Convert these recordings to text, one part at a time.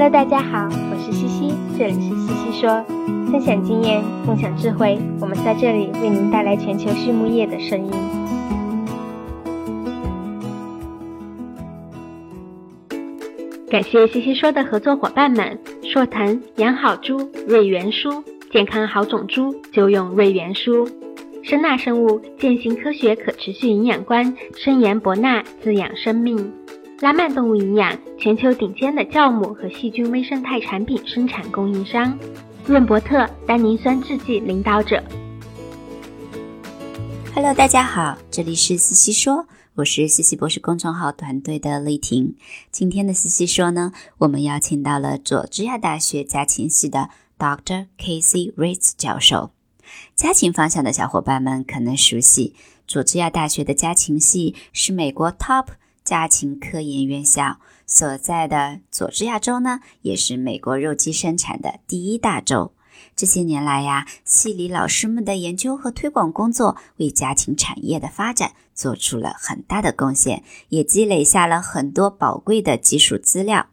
Hello，大家好，我是西西，这里是西西说，分享经验，共享智慧，我们在这里为您带来全球畜牧业的声音。感谢西西说的合作伙伴们：硕腾养好猪、瑞元舒，健康好种猪就用瑞元舒；声纳生物践行科学可持续营养观，深研博纳滋养生命；拉曼动物营养全球顶尖的酵母和细菌微生态产品生产供应商；润伯特单宁酸制剂领导者。Hello，大家好，这里是西西说。我是西西博士公众号团队的丽婷。今天的西西说呢，我们邀请到了佐治亚大学家禽系的 Dr. Casey Ritz 教授。家禽方向的小伙伴们可能熟悉，佐治亚大学的家禽系是美国 Top 家禽科研院校所在的佐治亚州呢，也是美国肉鸡生产的第一大州。这些年来呀，系里老师们的研究和推广工作为家禽产业的发展做出了很大的贡献，也积累下了很多宝贵的技术资料。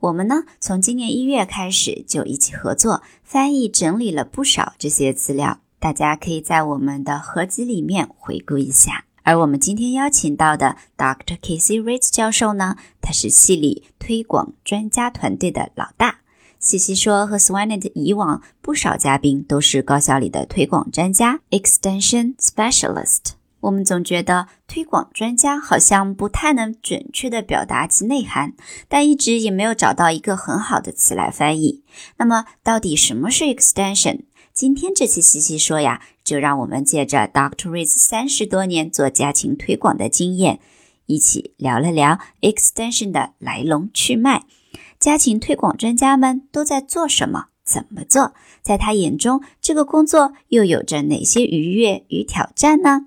我们呢，从今年一月开始就一起合作翻译整理了不少这些资料，大家可以在我们的合集里面回顾一下。而我们今天邀请到的 Dr. Casey Ritz 教授呢，他是系里推广专家团队的老大。西西说和 Swanet 以往不少嘉宾都是高校里的推广专家 （Extension Specialist）。我们总觉得推广专家好像不太能准确地表达其内涵，但一直也没有找到一个很好的词来翻译。那么，到底什么是 Extension？今天这期西西说呀，就让我们借着 Dr. Riz 三十多年做家禽推广的经验，一起聊了聊 Extension 的来龙去脉。家禽推广专家们都在做什么？怎么做？在他眼中，这个工作又有着哪些愉悦与挑战呢？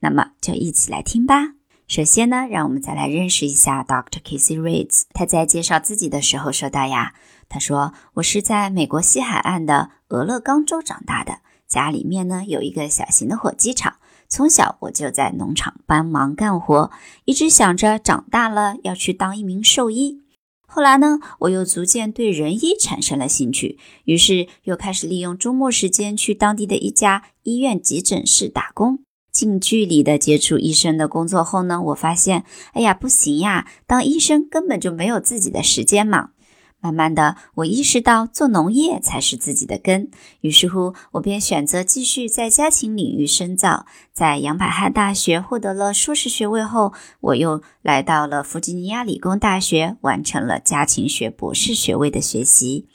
那么就一起来听吧。首先呢，让我们再来认识一下 Dr. Casey Reeds。他在介绍自己的时候说到呀：“他说我是在美国西海岸的俄勒冈州长大的，家里面呢有一个小型的火鸡场，从小我就在农场帮忙干活，一直想着长大了要去当一名兽医。”后来呢，我又逐渐对人医产生了兴趣，于是又开始利用周末时间去当地的一家医院急诊室打工。近距离的接触医生的工作后呢，我发现，哎呀，不行呀，当医生根本就没有自己的时间嘛。慢慢的，我意识到做农业才是自己的根，于是乎，我便选择继续在家禽领域深造。在杨百翰大学获得了硕士学位后，我又来到了弗吉尼亚理工大学，完成了家禽学博士学位的学习。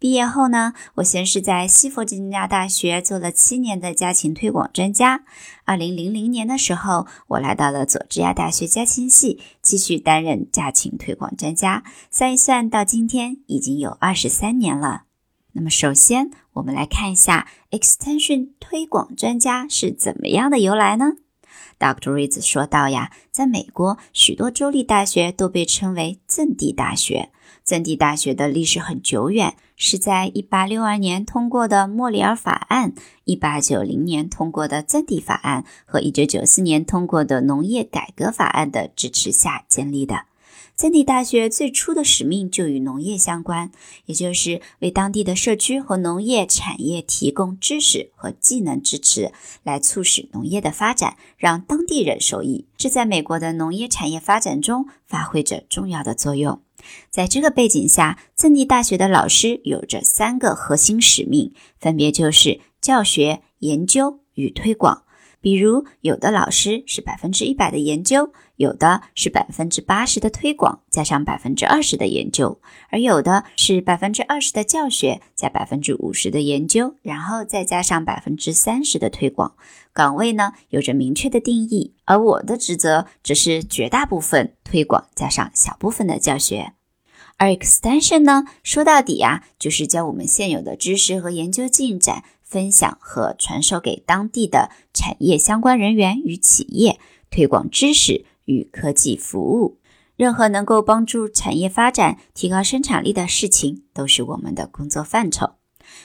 毕业后呢，我先是在西弗吉尼亚大学做了七年的家禽推广专家。二零零零年的时候，我来到了佐治亚大学家禽系，继续担任家禽推广专家。算一算，到今天已经有二十三年了。那么，首先我们来看一下 Extension 推广专家是怎么样的由来呢？Dr. Reed 说道呀，在美国，许多州立大学都被称为赠地大学。赠地大学的历史很久远，是在1862年通过的莫里尔法案、1890年通过的赠地法案和1994年通过的农业改革法案的支持下建立的。赠地大学最初的使命就与农业相关，也就是为当地的社区和农业产业提供知识和技能支持，来促使农业的发展，让当地人受益。这在美国的农业产业发展中发挥着重要的作用。在这个背景下，赠地大学的老师有着三个核心使命，分别就是教学、研究与推广。比如，有的老师是百分之一百的研究，有的是百分之八十的推广加上百分之二十的研究，而有的是百分之二十的教学加百分之五十的研究，然后再加上百分之三十的推广。岗位呢有着明确的定义，而我的职责只是绝大部分推广加上小部分的教学。而 extension 呢，说到底啊，就是将我们现有的知识和研究进展分享和传授给当地的产业相关人员与企业，推广知识与科技服务。任何能够帮助产业发展、提高生产力的事情，都是我们的工作范畴。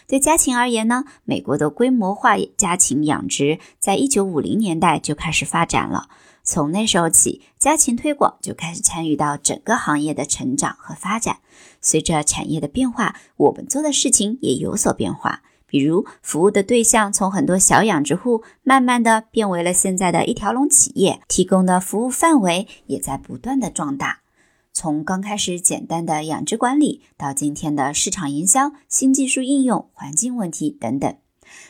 对家禽而言呢，美国的规模化家禽养殖在一九五零年代就开始发展了。从那时候起，家禽推广就开始参与到整个行业的成长和发展。随着产业的变化，我们做的事情也有所变化。比如，服务的对象从很多小养殖户，慢慢的变为了现在的一条龙企业，提供的服务范围也在不断的壮大。从刚开始简单的养殖管理，到今天的市场营销、新技术应用、环境问题等等，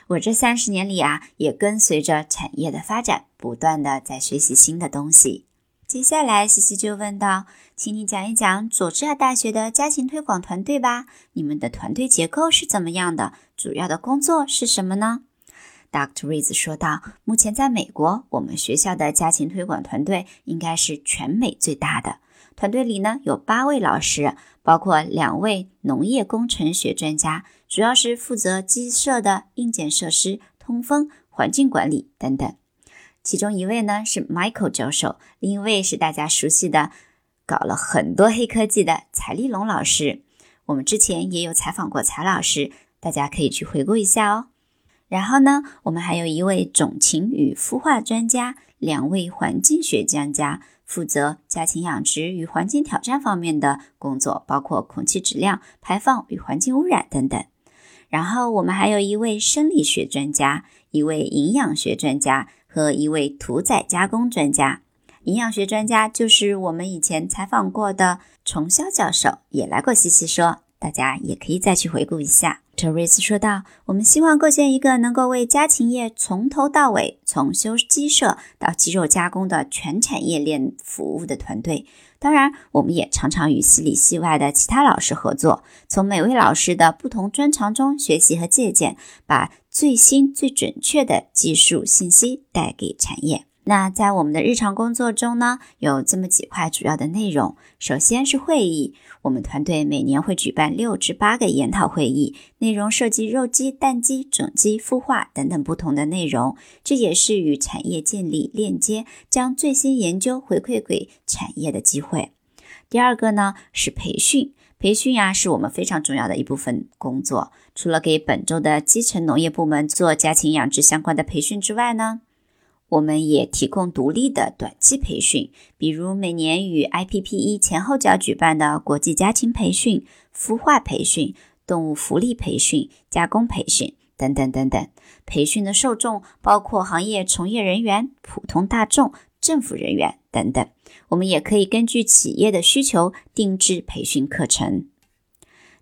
我这三十年里啊，也跟随着产业的发展，不断的在学习新的东西。接下来，西西就问道：“请你讲一讲佐治亚大学的家禽推广团队吧。你们的团队结构是怎么样的？主要的工作是什么呢 Doctor Rees 说道：“目前在美国，我们学校的家禽推广团队应该是全美最大的。团队里呢有八位老师，包括两位农业工程学专家，主要是负责鸡舍的硬件设施、通风、环境管理等等。”其中一位呢是 Michael 教授，另一位是大家熟悉的，搞了很多黑科技的财立龙老师。我们之前也有采访过财老师，大家可以去回顾一下哦。然后呢，我们还有一位种禽与孵化专家，两位环境学专家，负责家禽养殖与环境挑战方面的工作，包括空气质量、排放与环境污染等等。然后我们还有一位生理学专家，一位营养学专家。和一位屠宰加工专家、营养学专家，就是我们以前采访过的崇霄教授，也来过西西说，大家也可以再去回顾一下。特瑞斯说道：“我们希望构建一个能够为家禽业从头到尾，从修鸡舍到鸡肉加工的全产业链服务的团队。当然，我们也常常与戏里戏外的其他老师合作，从每位老师的不同专长中学习和借鉴，把最新最准确的技术信息带给产业。”那在我们的日常工作中呢，有这么几块主要的内容。首先是会议，我们团队每年会举办六至八个研讨会议，内容涉及肉鸡、蛋鸡、种鸡、孵化等等不同的内容。这也是与产业建立链接，将最新研究回馈给产业的机会。第二个呢是培训，培训呀是我们非常重要的一部分工作。除了给本周的基层农业部门做家禽养殖相关的培训之外呢。我们也提供独立的短期培训，比如每年与 IPPE 前后脚举办的国际家禽培训、孵化培训、动物福利培训、加工培训等等等等。培训的受众包括行业从业人员、普通大众、政府人员等等。我们也可以根据企业的需求定制培训课程。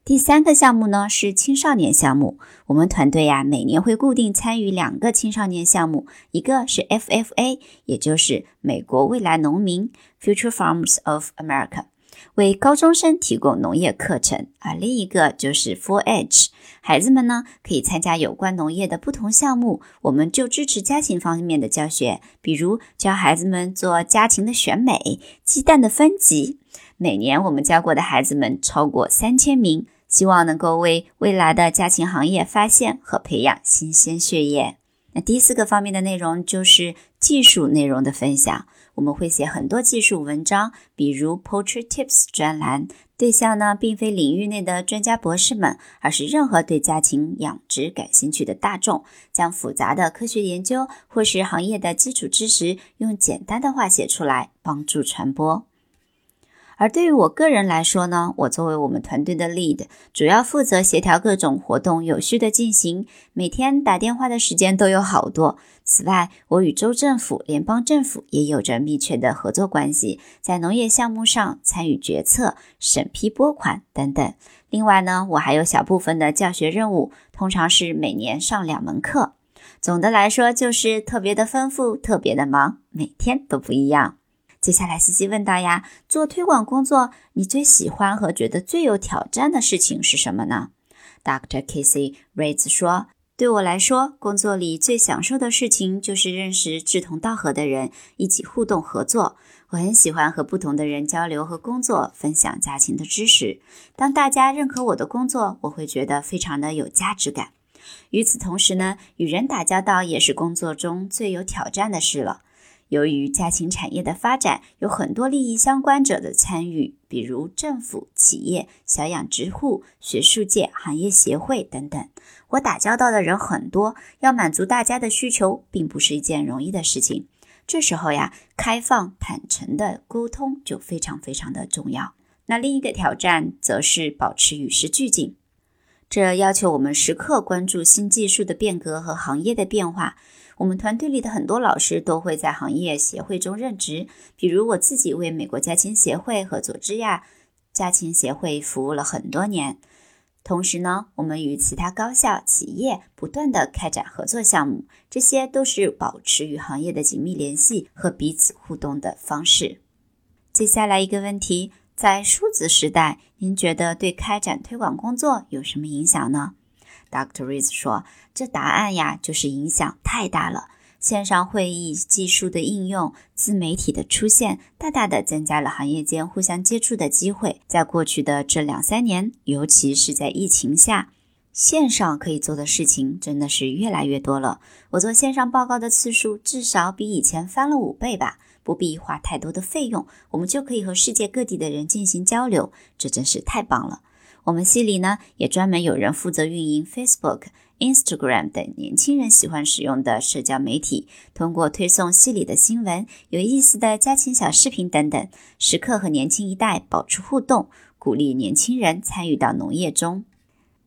第三个项目呢是青少年项目，我们团队呀每年会固定参与两个青少年项目，一个是 FFA，也就是美国未来农民 （Future Farms of America），为高中生提供农业课程；而另一个就是 For Edge，孩子们呢可以参加有关农业的不同项目，我们就支持家禽方面的教学，比如教孩子们做家禽的选美、鸡蛋的分级。每年我们教过的孩子们超过三千名。希望能够为未来的家禽行业发现和培养新鲜血液。那第四个方面的内容就是技术内容的分享。我们会写很多技术文章，比如 Poultry Tips 专栏，对象呢并非领域内的专家博士们，而是任何对家禽养殖感兴趣的大众，将复杂的科学研究或是行业的基础知识用简单的话写出来，帮助传播。而对于我个人来说呢，我作为我们团队的 lead，主要负责协调各种活动有序的进行，每天打电话的时间都有好多。此外，我与州政府、联邦政府也有着密切的合作关系，在农业项目上参与决策、审批拨款等等。另外呢，我还有小部分的教学任务，通常是每年上两门课。总的来说，就是特别的丰富，特别的忙，每天都不一样。接下来，西西问道呀，做推广工作，你最喜欢和觉得最有挑战的事情是什么呢？Dr. Casey Reid 说：“对我来说，工作里最享受的事情就是认识志同道合的人，一起互动合作。我很喜欢和不同的人交流和工作，分享家禽的知识。当大家认可我的工作，我会觉得非常的有价值感。与此同时呢，与人打交道也是工作中最有挑战的事了。”由于家禽产业的发展，有很多利益相关者的参与，比如政府、企业、小养殖户、学术界、行业协会等等。我打交道的人很多，要满足大家的需求，并不是一件容易的事情。这时候呀，开放坦诚的沟通就非常非常的重要。那另一个挑战则是保持与时俱进，这要求我们时刻关注新技术的变革和行业的变化。我们团队里的很多老师都会在行业协会中任职，比如我自己为美国家禽协会和佐治亚家禽协会服务了很多年。同时呢，我们与其他高校、企业不断的开展合作项目，这些都是保持与行业的紧密联系和彼此互动的方式。接下来一个问题，在数字时代，您觉得对开展推广工作有什么影响呢？Dr. Rees 说，这答案呀，就是影响太大了。线上会议技术的应用、自媒体的出现，大大的增加了行业间互相接触的机会。在过去的这两三年，尤其是在疫情下，线上可以做的事情真的是越来越多了。我做线上报告的次数至少比以前翻了五倍吧，不必花太多的费用，我们就可以和世界各地的人进行交流，这真是太棒了。我们系里呢，也专门有人负责运营 Facebook。Instagram 等年轻人喜欢使用的社交媒体，通过推送系里的新闻、有意思的家禽小视频等等，时刻和年轻一代保持互动，鼓励年轻人参与到农业中。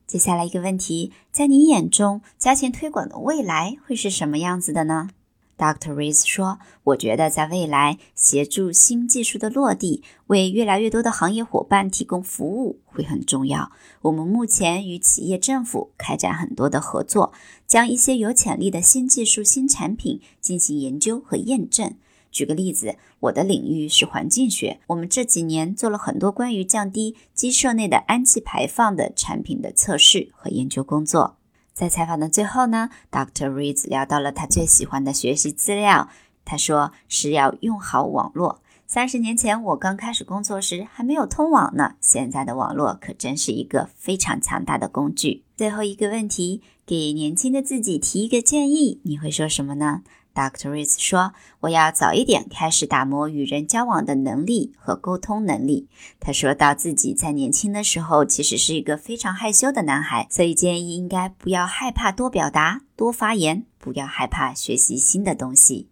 接下来一个问题，在你眼中，家禽推广的未来会是什么样子的呢？Dr. Rees 说：“我觉得在未来，协助新技术的落地，为越来越多的行业伙伴提供服务会很重要。我们目前与企业、政府开展很多的合作，将一些有潜力的新技术、新产品进行研究和验证。举个例子，我的领域是环境学，我们这几年做了很多关于降低鸡舍内的氨气排放的产品的测试和研究工作。”在采访的最后呢，Dr. Reed 聊到了他最喜欢的学习资料。他说是要用好网络。三十年前我刚开始工作时还没有通网呢，现在的网络可真是一个非常强大的工具。最后一个问题，给年轻的自己提一个建议，你会说什么呢？Dr. Rees 说：“我要早一点开始打磨与人交往的能力和沟通能力。”他说到自己在年轻的时候其实是一个非常害羞的男孩，所以建议应该不要害怕多表达、多发言，不要害怕学习新的东西。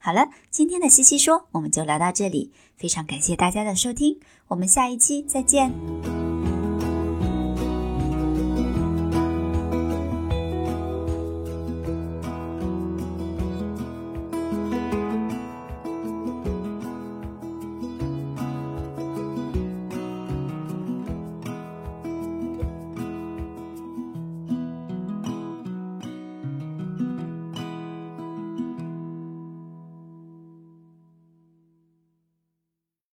好了，今天的西西说我们就聊到这里，非常感谢大家的收听，我们下一期再见。